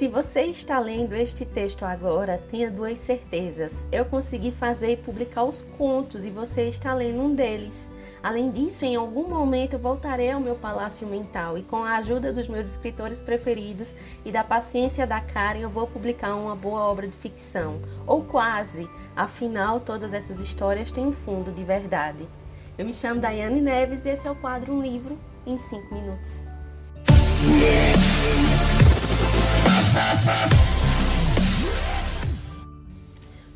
Se você está lendo este texto agora, tenha duas certezas. Eu consegui fazer e publicar os contos e você está lendo um deles. Além disso, em algum momento eu voltarei ao meu palácio mental e com a ajuda dos meus escritores preferidos e da paciência da Karen, eu vou publicar uma boa obra de ficção, ou quase. Afinal, todas essas histórias têm um fundo de verdade. Eu me chamo Daiane Neves e esse é o quadro Um Livro em 5 Minutos.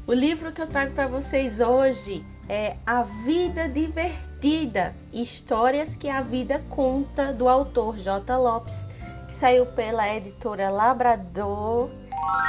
O livro que eu trago para vocês hoje é A Vida Divertida Histórias que a Vida Conta, do autor J. Lopes, que saiu pela editora Labrador.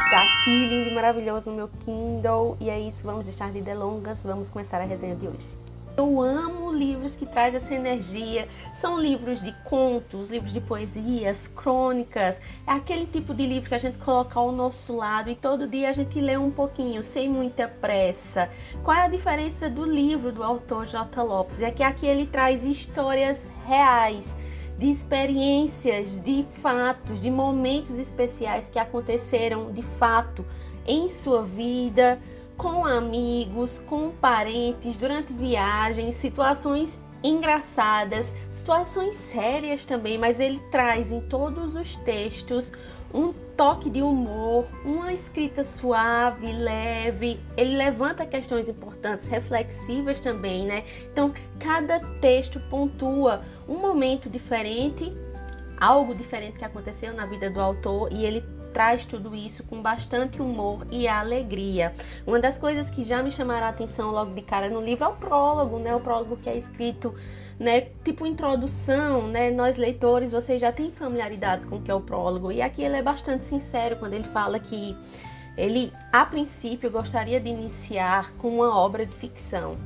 Está aqui lindo e maravilhoso no meu Kindle. E é isso, vamos deixar de delongas, vamos começar a resenha de hoje. Eu amo livros que trazem essa energia. São livros de contos, livros de poesias, crônicas. É aquele tipo de livro que a gente coloca ao nosso lado e todo dia a gente lê um pouquinho, sem muita pressa. Qual é a diferença do livro do autor J. Lopes? É que aqui ele traz histórias reais de experiências, de fatos, de momentos especiais que aconteceram de fato em sua vida com amigos, com parentes, durante viagens, situações engraçadas, situações sérias também, mas ele traz em todos os textos um toque de humor, uma escrita suave, leve. Ele levanta questões importantes, reflexivas também, né? Então, cada texto pontua um momento diferente, algo diferente que aconteceu na vida do autor e ele traz tudo isso com bastante humor e alegria. Uma das coisas que já me chamaram a atenção logo de cara no livro é o prólogo, né? O prólogo que é escrito, né, tipo introdução, né? Nós leitores, vocês já têm familiaridade com o que é o prólogo. E aqui ele é bastante sincero quando ele fala que ele, a princípio, gostaria de iniciar com uma obra de ficção.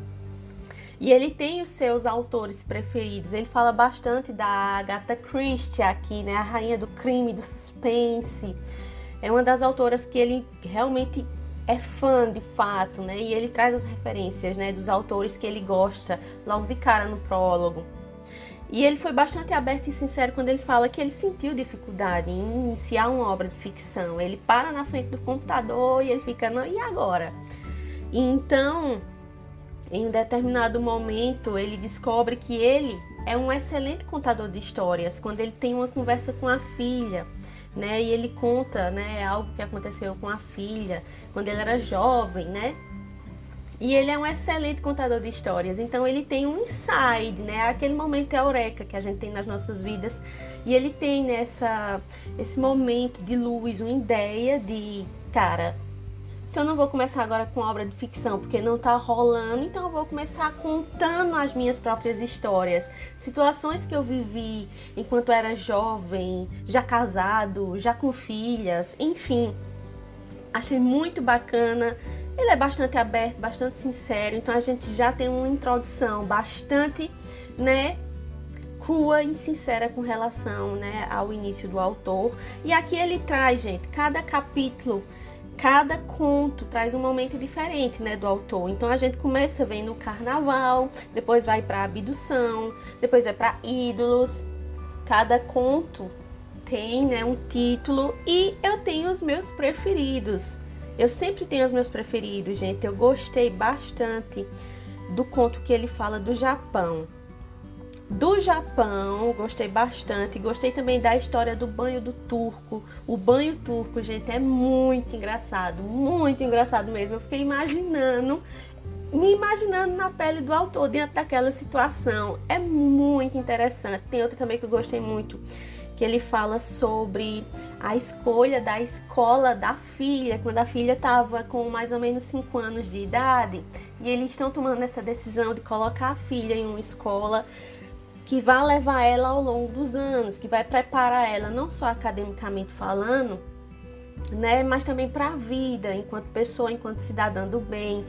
E ele tem os seus autores preferidos. Ele fala bastante da Agatha Christie aqui, né? A rainha do crime, do suspense. É uma das autoras que ele realmente é fã de fato, né? E ele traz as referências, né, dos autores que ele gosta logo de cara no prólogo. E ele foi bastante aberto e sincero quando ele fala que ele sentiu dificuldade em iniciar uma obra de ficção. Ele para na frente do computador e ele fica, não, e agora? Então, em um determinado momento, ele descobre que ele é um excelente contador de histórias quando ele tem uma conversa com a filha. Né, e ele conta, né, algo que aconteceu com a filha quando ele era jovem, né? E ele é um excelente contador de histórias, então ele tem um inside, né? Aquele momento eureka que a gente tem nas nossas vidas. E ele tem nessa esse momento de luz, uma ideia de, cara, se eu não vou começar agora com obra de ficção, porque não está rolando, então eu vou começar contando as minhas próprias histórias, situações que eu vivi enquanto era jovem, já casado, já com filhas, enfim. Achei muito bacana. Ele é bastante aberto, bastante sincero, então a gente já tem uma introdução bastante, né, crua e sincera com relação, né, ao início do autor. E aqui ele traz, gente, cada capítulo cada conto traz um momento diferente, né, do autor. Então a gente começa vendo o carnaval, depois vai para abdução, depois vai para ídolos. Cada conto tem, né, um título e eu tenho os meus preferidos. Eu sempre tenho os meus preferidos, gente. Eu gostei bastante do conto que ele fala do Japão do Japão, gostei bastante. Gostei também da história do banho do turco. O banho turco, gente, é muito engraçado, muito engraçado mesmo. Eu fiquei imaginando, me imaginando na pele do autor dentro daquela situação. É muito interessante. Tem outra também que eu gostei muito, que ele fala sobre a escolha da escola da filha, quando a filha estava com mais ou menos 5 anos de idade, e eles estão tomando essa decisão de colocar a filha em uma escola que vai levar ela ao longo dos anos, que vai preparar ela não só academicamente falando, né, mas também para a vida, enquanto pessoa, enquanto cidadã do bem.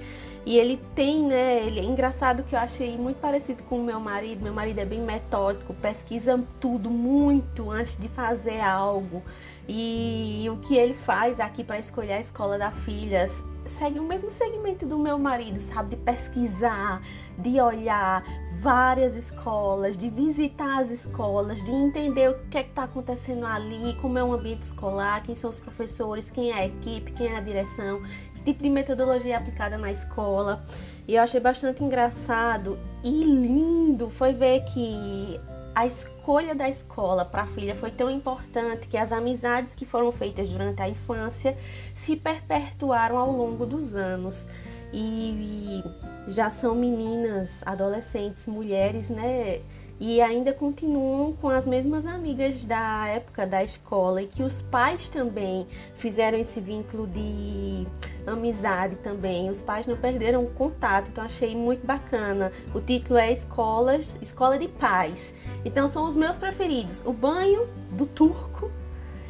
E ele tem, né, ele é engraçado que eu achei muito parecido com o meu marido. Meu marido é bem metódico, pesquisa tudo muito antes de fazer algo. E o que ele faz aqui para escolher a escola da filha segue o mesmo segmento do meu marido, sabe? De pesquisar, de olhar várias escolas, de visitar as escolas, de entender o que é está acontecendo ali, como é o ambiente escolar, quem são os professores, quem é a equipe, quem é a direção, tipo de metodologia aplicada na escola. E eu achei bastante engraçado e lindo foi ver que a escolha da escola para a filha foi tão importante que as amizades que foram feitas durante a infância se perpetuaram ao longo dos anos. E já são meninas, adolescentes, mulheres, né? E ainda continuam com as mesmas amigas da época da escola e que os pais também fizeram esse vínculo de amizade também. Os pais não perderam o contato, então achei muito bacana. O título é Escolas, Escola de Paz. Então são os meus preferidos: O Banho do Turco,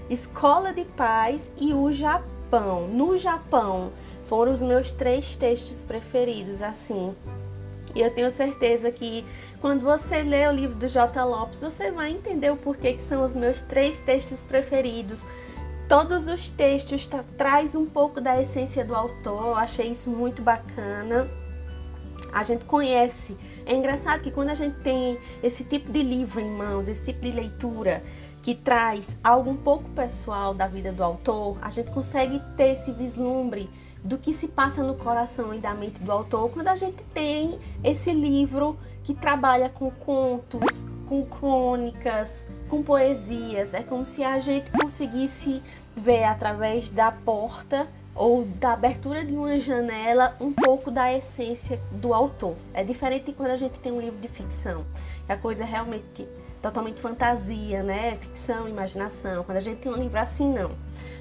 Escola de Paz e o Japão. No Japão foram os meus três textos preferidos, assim. E eu tenho certeza que quando você lê o livro do J. Lopes, você vai entender o porquê que são os meus três textos preferidos todos os textos tá, traz um pouco da essência do autor, achei isso muito bacana. A gente conhece. É engraçado que quando a gente tem esse tipo de livro em mãos, esse tipo de leitura que traz algo um pouco pessoal da vida do autor, a gente consegue ter esse vislumbre do que se passa no coração e da mente do autor quando a gente tem esse livro que trabalha com contos, com crônicas, com poesias. É como se a gente conseguisse ver através da porta ou da abertura de uma janela um pouco da essência do autor. É diferente de quando a gente tem um livro de ficção. A coisa é realmente totalmente fantasia, né? Ficção, imaginação. Quando a gente tem um livro assim, não.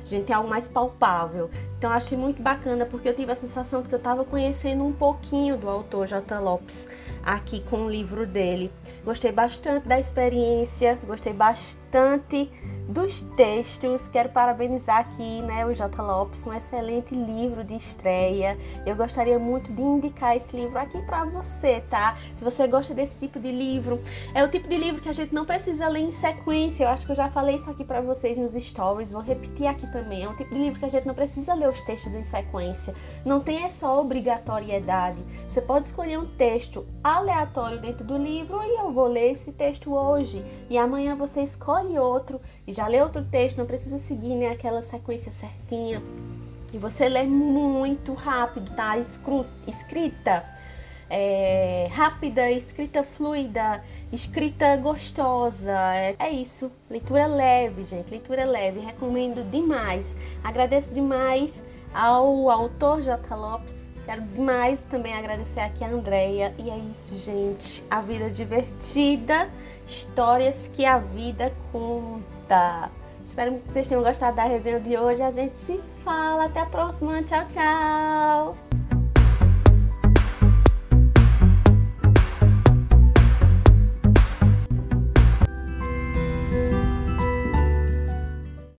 Gente tem algo mais palpável. Então, achei muito bacana porque eu tive a sensação de que eu estava conhecendo um pouquinho do autor J. Lopes aqui com o livro dele. Gostei bastante da experiência, gostei bastante dos textos. Quero parabenizar aqui, né, o J. Lopes, um excelente livro de estreia. Eu gostaria muito de indicar esse livro aqui para você, tá? Se você gosta desse tipo de livro, é o tipo de livro que a gente não precisa ler em sequência. Eu acho que eu já falei isso aqui para vocês nos stories, vou repetir aqui também. É um tipo de livro que a gente não precisa ler os textos em sequência. Não tem essa obrigatoriedade. Você pode escolher um texto aleatório dentro do livro e eu vou ler esse texto hoje e amanhã você escolhe outro e já lê outro texto, não precisa seguir né, aquela sequência certinha. E você lê muito rápido, tá? escrita é, rápida, escrita fluida, escrita gostosa. É, é, isso. Leitura leve, gente. Leitura leve. Recomendo demais. Agradeço demais ao autor J. Lopes. Quero demais também agradecer aqui a Andrea. E é isso, gente. A vida divertida. Histórias que a vida conta. Espero que vocês tenham gostado da resenha de hoje. A gente se fala. Até a próxima. Tchau, tchau.